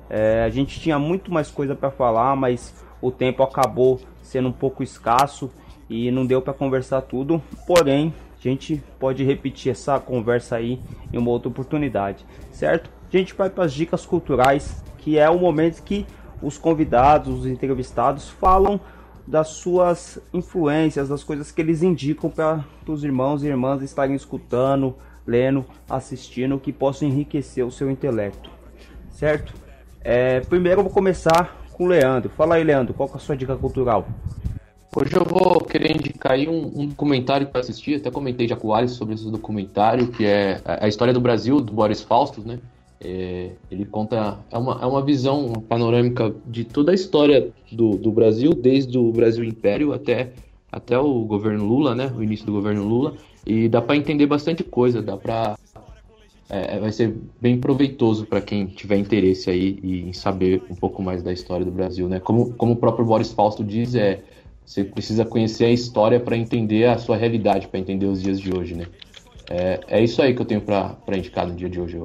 S1: É, a gente tinha muito mais coisa para falar, mas o tempo acabou sendo um pouco escasso e não deu para conversar tudo. Porém, a gente pode repetir essa conversa aí em uma outra oportunidade, certo? A gente vai para as dicas culturais que é o momento que os convidados, os entrevistados falam das suas influências, das coisas que eles indicam para os irmãos e irmãs estarem escutando, lendo, assistindo, que possam enriquecer o seu intelecto, certo? É, primeiro eu vou começar com o Leandro. Fala aí, Leandro, qual é a sua dica cultural?
S2: Hoje eu vou querer indicar aí um, um documentário para assistir, até comentei já com o Alisson sobre esse documentário, que é a história do Brasil, do Boris Faustos, né? É, ele conta. É uma, é uma visão panorâmica de toda a história do, do Brasil, desde o Brasil Império até, até o governo Lula, né? O início do governo Lula. E dá para entender bastante coisa, dá para. É, vai ser bem proveitoso para quem tiver interesse aí em saber um pouco mais da história do Brasil, né? Como, como o próprio Boris Fausto diz, é, você precisa conhecer a história para entender a sua realidade, para entender os dias de hoje, né? É, é isso aí que eu tenho para indicar no dia de hoje.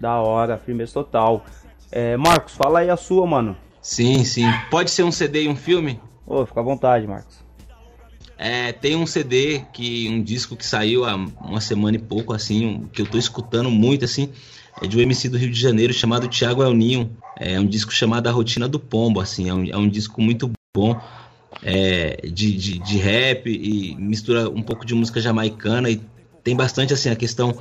S1: Da hora, firmeza total. É, Marcos, fala aí a sua, mano.
S3: Sim, sim. Pode ser um CD e um filme?
S1: Ô, oh, fica à vontade, Marcos.
S3: É, tem um CD que um disco que saiu há uma semana e pouco assim, que eu tô escutando muito assim, é de um MC do Rio de Janeiro chamado Thiago El Ninho. É um disco chamado A Rotina do Pombo, assim, é um, é um disco muito bom. É, de, de, de rap e mistura um pouco de música jamaicana e tem bastante assim a questão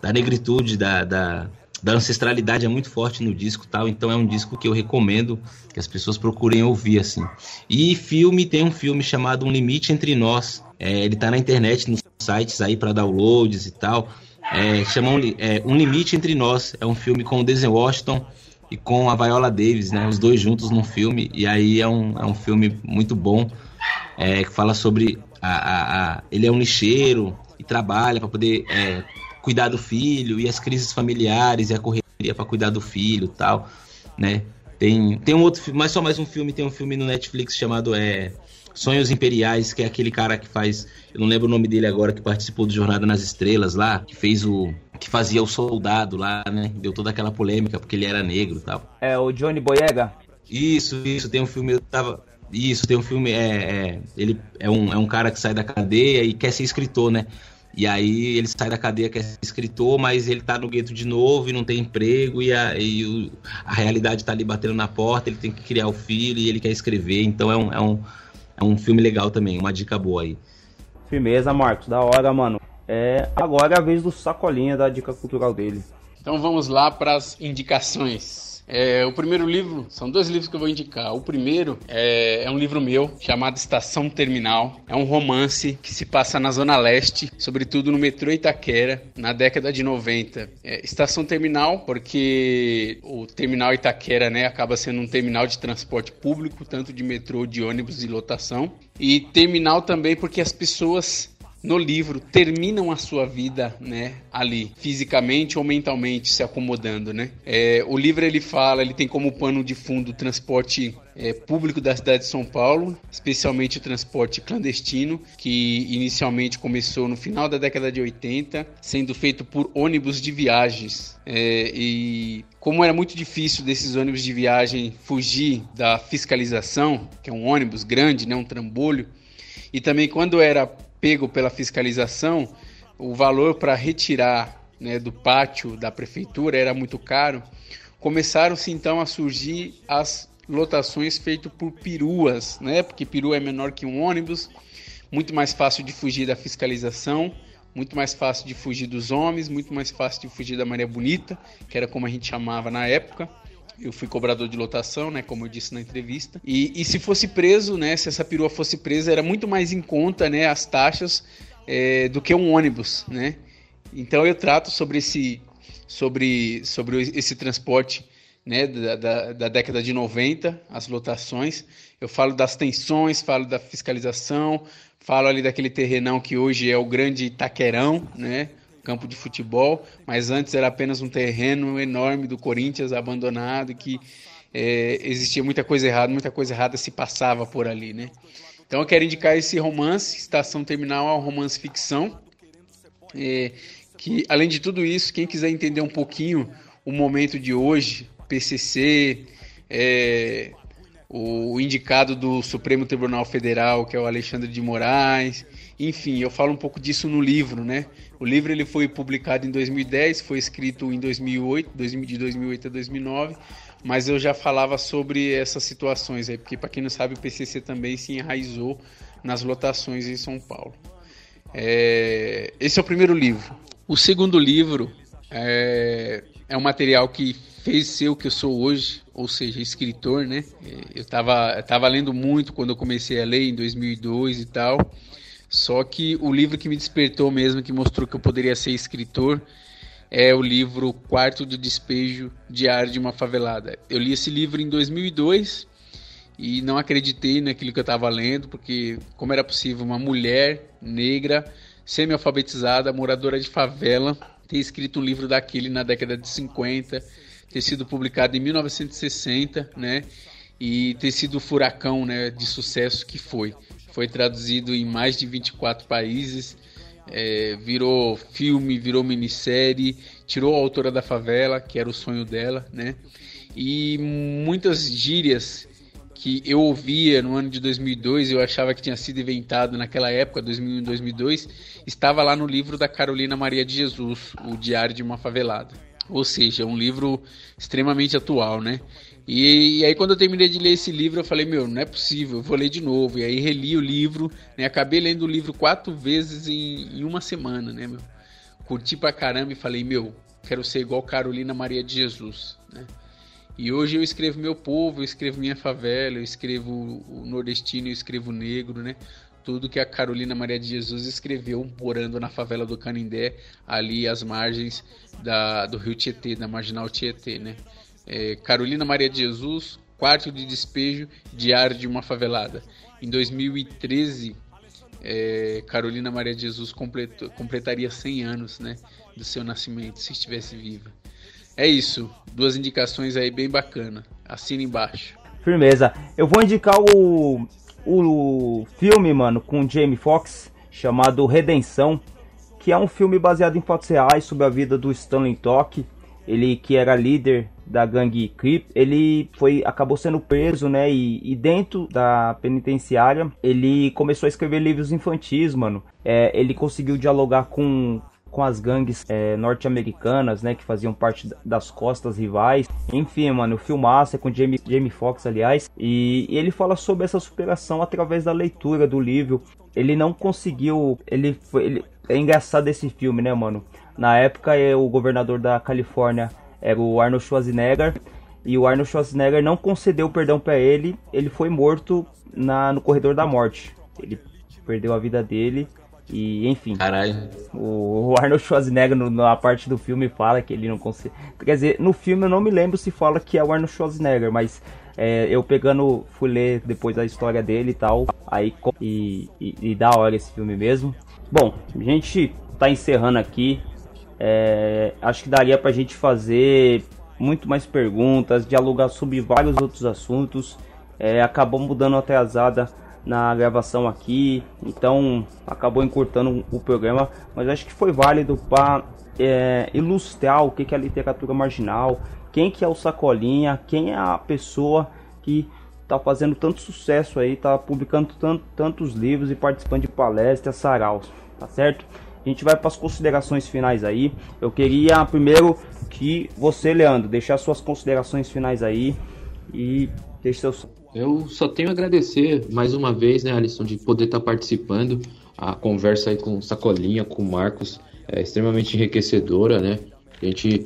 S3: da negritude, da, da, da ancestralidade é muito forte no disco tal, então é um disco que eu recomendo que as pessoas procurem ouvir assim. E filme tem um filme chamado Um Limite entre Nós, é, ele tá na internet nos sites aí para downloads e tal. É, chama um, é, um Limite entre Nós, é um filme com o Denzel Washington e com a Viola Davis, né? Os dois juntos num filme. E aí é um, é um filme muito bom é, que fala sobre a, a, a, ele é um lixeiro e trabalha para poder é, cuidar do filho e as crises familiares e a correria para cuidar do filho, tal, né? Tem, tem um outro, mas só mais um filme, tem um filme no Netflix chamado é, Sonhos Imperiais, que é aquele cara que faz, eu não lembro o nome dele agora, que participou do Jornada nas Estrelas lá, que fez o que fazia o soldado lá, né? Deu toda aquela polêmica porque ele era negro e tal.
S1: É o Johnny Boyega?
S3: Isso, isso, tem um filme, eu tava isso, tem um filme, é, é, ele é um, é um cara que sai da cadeia e quer ser escritor, né? E aí ele sai da cadeia, quer ser escritor, mas ele tá no gueto de novo e não tem emprego, e a, e o, a realidade tá ali batendo na porta, ele tem que criar o filho e ele quer escrever. Então é um, é um, é um filme legal também, uma dica boa aí.
S1: Firmeza, Marcos, da hora, mano. É, agora é a vez do Sacolinha da dica cultural dele.
S4: Então vamos lá para as indicações. É, o primeiro livro, são dois livros que eu vou indicar. O primeiro é, é, um livro meu chamado Estação Terminal. É um romance que se passa na Zona Leste, sobretudo no metrô Itaquera, na década de 90. É, Estação Terminal, porque o terminal Itaquera né, acaba sendo um terminal de transporte público, tanto de metrô, de ônibus e lotação. E terminal também porque as pessoas no livro terminam a sua vida, né, ali, fisicamente ou mentalmente se acomodando, né? É, o livro ele fala, ele tem como pano de fundo o transporte é, público da cidade de São Paulo, especialmente o transporte clandestino, que inicialmente começou no final da década de 80, sendo feito por ônibus de viagens. É, e como era muito difícil desses ônibus de viagem fugir da fiscalização, que é um ônibus grande, né, um trambolho, e também quando era pego pela fiscalização, o valor para retirar né, do pátio da prefeitura era muito caro. Começaram-se então a surgir as lotações feitas por peruas, né? Porque perua é menor que um ônibus, muito mais fácil de fugir da fiscalização, muito mais fácil de fugir dos homens, muito mais fácil de fugir da Maria Bonita, que era como a gente chamava na época eu fui cobrador de lotação, né, como eu disse na entrevista. E, e se fosse preso, né, se essa perua fosse presa, era muito mais em conta, né, as taxas é, do que um ônibus, né. Então eu trato sobre esse, sobre, sobre esse transporte, né, da, da, da década de 90, as lotações. Eu falo das tensões, falo da fiscalização, falo ali daquele terrenão que hoje é o grande Taquerão, né, campo de futebol, mas antes era apenas um terreno enorme do Corinthians abandonado que é, existia muita coisa errada, muita coisa errada se passava por ali, né? Então eu quero indicar esse romance, Estação Terminal, é um romance ficção, é, que além de tudo isso, quem quiser entender um pouquinho o momento de hoje, PCC, é, o indicado do Supremo Tribunal Federal, que é o Alexandre de Moraes, enfim, eu falo um pouco disso no livro, né? O livro ele foi publicado em 2010, foi escrito em 2008, de 2008 a 2009, mas eu já falava sobre essas situações aí, porque para quem não sabe, o PCC também se enraizou nas lotações em São Paulo. É... Esse é o primeiro livro. O segundo livro é, é um material que fez ser o que eu sou hoje, ou seja, escritor, né? Eu estava tava lendo muito quando eu comecei a ler em 2002 e tal. Só que o livro que me despertou mesmo, que mostrou que eu poderia ser escritor, é o livro Quarto do Despejo Diário de uma Favelada. Eu li esse livro em 2002 e não acreditei naquilo que eu estava lendo, porque como era possível uma mulher negra, semi-alfabetizada, moradora de favela, ter escrito um livro daquele na década de 50, ter sido publicado em 1960, né? E ter sido o furacão né, de sucesso que foi foi traduzido em mais de 24 países, é, virou filme, virou minissérie, tirou a autora da favela, que era o sonho dela, né? E muitas gírias que eu ouvia no ano de 2002, eu achava que tinha sido inventado naquela época, 2001 2002, estava lá no livro da Carolina Maria de Jesus, O Diário de uma Favelada. Ou seja, um livro extremamente atual, né? E, e, aí quando eu terminei de ler esse livro, eu falei, meu, não é possível, eu vou ler de novo. E aí reli o livro, né? Acabei lendo o livro quatro vezes em, em uma semana, né, meu? Curti pra caramba e falei, meu, quero ser igual Carolina Maria de Jesus, né? E hoje eu escrevo meu povo, eu escrevo minha favela, eu escrevo o nordestino, eu escrevo o negro, né? Tudo que a Carolina Maria de Jesus escreveu morando na favela do Canindé, ali às margens da, do rio Tietê, da marginal Tietê, né?
S5: É, Carolina Maria de Jesus, Quarto de Despejo, Diário de uma Favelada. Em 2013, é, Carolina Maria de Jesus completou, completaria 100 anos né, do seu nascimento, se estivesse viva. É isso, duas indicações aí bem bacana. Assina embaixo.
S1: Firmeza. Eu vou indicar o, o filme, mano, com Jamie Foxx, chamado Redenção, que é um filme baseado em fatos reais sobre a vida do Stanley Toque, ele que era líder da gangue Crip, ele foi acabou sendo preso, né? E, e, dentro da penitenciária ele começou a escrever livros infantis, mano. É, ele conseguiu dialogar com com as gangues é, norte-americanas, né, que faziam parte das costas rivais. Enfim, mano, o filmaço é com Jamie, Jamie Foxx, aliás, e, e, ele fala sobre essa superação através da leitura do livro. Ele não conseguiu, ele foi, ele, é engraçado esse filme, né, mano? Na época, é, o governador da Califórnia era o Arnold Schwarzenegger e o Arnold Schwarzenegger não concedeu perdão para ele. Ele foi morto na, no corredor da morte. Ele perdeu a vida dele e enfim.
S3: Caralho.
S1: O, Arnold Schwarzenegger no, na parte do filme fala que ele não consegue. Quer dizer, no filme eu não me lembro se fala que é o Arnold Schwarzenegger, mas é, eu pegando, fui ler depois a história dele e tal. Aí e, e, e da hora esse filme mesmo. Bom, a gente tá encerrando aqui. É, acho que daria pra gente fazer muito mais perguntas, dialogar sobre vários outros assuntos. É, acabou mudando atrasada na gravação aqui, então acabou encurtando o programa, mas acho que foi válido para é, ilustrar o que é a literatura marginal, quem que é o Sacolinha, quem é a pessoa que está fazendo tanto sucesso aí, está publicando tanto, tantos livros e participando de palestras, saraus, tá certo? A gente vai para as considerações finais aí. Eu queria primeiro que você, Leandro, deixar suas considerações finais aí e deixe seus.
S2: Eu só tenho a agradecer mais uma vez, né, Alisson, de poder estar participando. A conversa aí com Sacolinha, com Marcos, é extremamente enriquecedora, né? A gente,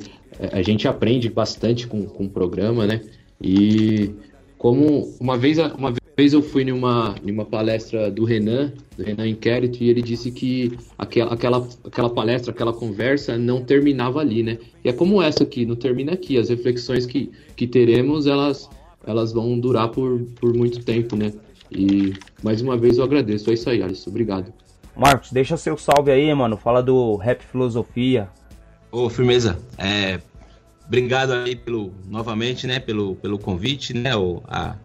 S2: a gente aprende bastante com, com o programa, né? E como uma vez, uma vez eu fui numa, numa palestra do Renan, do Renan Inquérito, e ele disse que aquela, aquela, aquela palestra, aquela conversa não terminava ali, né? E é como essa aqui, não termina aqui. As reflexões que, que teremos, elas, elas vão durar por, por muito tempo, né? E mais uma vez eu agradeço. É isso aí, Alisson. Obrigado.
S1: Marcos, deixa seu salve aí, mano. Fala do Rap Filosofia.
S3: Ô, firmeza. É, Obrigado aí pelo, novamente, né, pelo, pelo convite, né,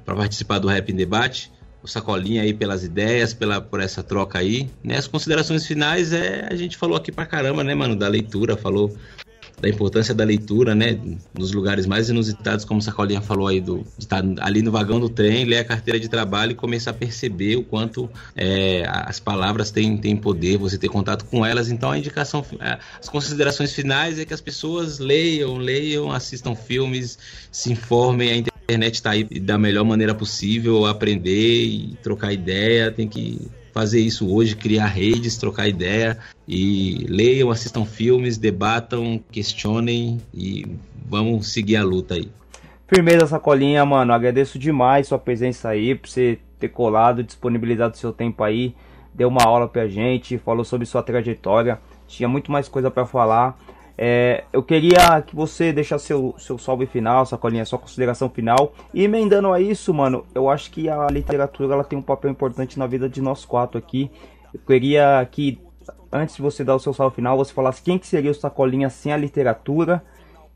S3: para participar do Rap em Debate. O Sacolinha aí pelas ideias, pela, por essa troca aí. Né, as considerações finais é a gente falou aqui pra caramba, né, mano, da leitura, falou da importância da leitura, né, nos lugares mais inusitados, como Sacolinha falou aí, do, de estar ali no vagão do trem, ler a carteira de trabalho e começar a perceber o quanto é, as palavras têm, têm poder, você ter contato com elas. Então, a indicação, é, as considerações finais é que as pessoas leiam, leiam, assistam filmes, se informem, a internet está aí da melhor maneira possível, aprender e trocar ideia, tem que fazer isso hoje, criar redes, trocar ideia e leiam, assistam filmes, debatam, questionem e vamos seguir a luta aí.
S1: Firmeza, Sacolinha, mano. Agradeço demais sua presença aí, por você ter colado, disponibilizado seu tempo aí, deu uma aula pra gente, falou sobre sua trajetória. Tinha muito mais coisa para falar. É, eu queria que você deixasse seu, seu salve final, sacolinha, sua consideração final. E emendando a isso, mano, eu acho que a literatura ela tem um papel importante na vida de nós quatro aqui. Eu queria que, antes de você dar o seu salve final, você falasse quem que seria o sacolinha sem a literatura.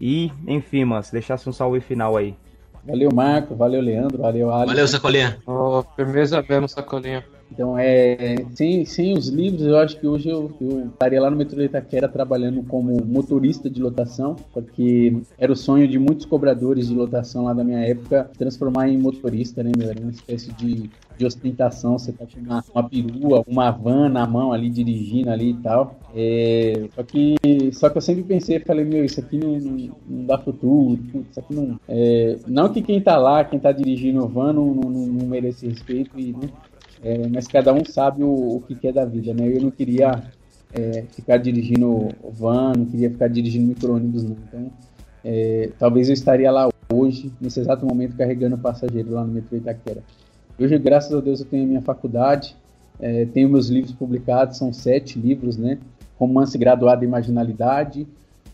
S1: E, enfim, mano, se deixasse um salve final aí.
S4: Valeu, Marco. Valeu, Leandro. Valeu, Alisson.
S3: Valeu, Sacolinha.
S2: Oh, firmeza mesmo, Sacolinha.
S4: Então, é, sem, sem os livros, eu acho que hoje eu, eu estaria lá no metrô de Itaquera trabalhando como motorista de lotação, porque era o sonho de muitos cobradores de lotação lá da minha época transformar em motorista, né, meu? Era uma espécie de, de ostentação, você tá com uma, uma perua, uma van na mão ali, dirigindo ali e tal. É, só, que, só que eu sempre pensei, falei, meu, isso aqui não, não, não dá futuro, isso aqui não... É, não que quem tá lá, quem tá dirigindo o van não, não, não merece respeito, e, né? É, mas cada um sabe o, o que quer é da vida, né? Eu não queria é, ficar dirigindo van, não queria ficar dirigindo micro-ônibus, não. Então, é, talvez eu estaria lá hoje, nesse exato momento, carregando passageiro lá no metrô Itaquera. Hoje, graças a Deus, eu tenho a minha faculdade, é, tenho meus livros publicados, são sete livros, né? Romance Graduado em Marginalidade,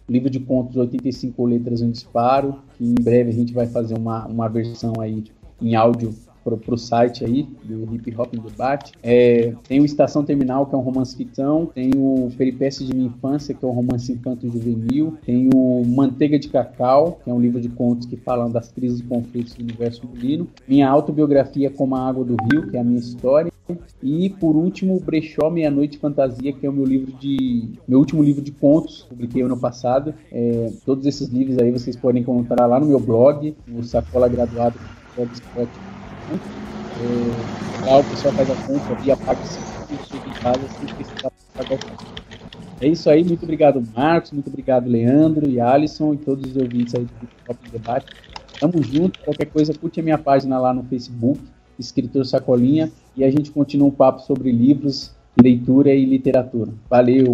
S4: livro de contos 85 letras um disparo, que em breve a gente vai fazer uma, uma versão aí em áudio pro, pro site aí do Hip Hop Debate. É, tem o Estação Terminal, que é um romance ficção, tem o Peripécias de Minha Infância, que é um romance infanto juvenil, tem o Manteiga de Cacau, que é um livro de contos que falam das crises e conflitos do universo feminino, minha autobiografia Como a Água do Rio, que é a minha história, e por último, Brechó Meia Noite Fantasia, que é o meu livro de meu último livro de contos, publiquei ano passado. É, todos esses livros aí vocês podem encontrar lá no meu blog, no Sacola Graduado é, lá o pessoal faz a compra via PagSeguro, chega em casa sem precisar pagar É isso aí, muito obrigado Marcos, muito obrigado Leandro e Alisson e todos os ouvintes aí do Top Debate. Tamo junto, qualquer coisa curte a minha página lá no Facebook, Escritor Sacolinha, e a gente continua um papo sobre livros, leitura e literatura. Valeu!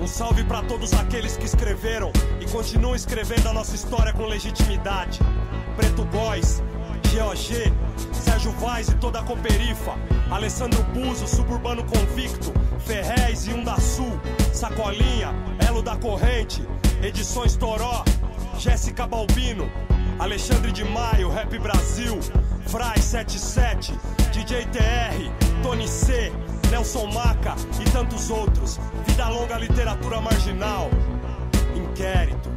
S7: Um salve para todos aqueles que escreveram e continuam escrevendo a nossa história com legitimidade. Preto Boys, GOG, Sérgio Vaz e toda a Coperifa, Alessandro Buzo, Suburbano Convicto, Ferrez e um da Sul, Sacolinha, Elo da Corrente, Edições Toró, Jéssica Balbino, Alexandre de Maio, Rap Brasil, Fry 77, DJ TR, Tony C, Nelson Maca e tantos outros. Vida longa literatura marginal. Inquérito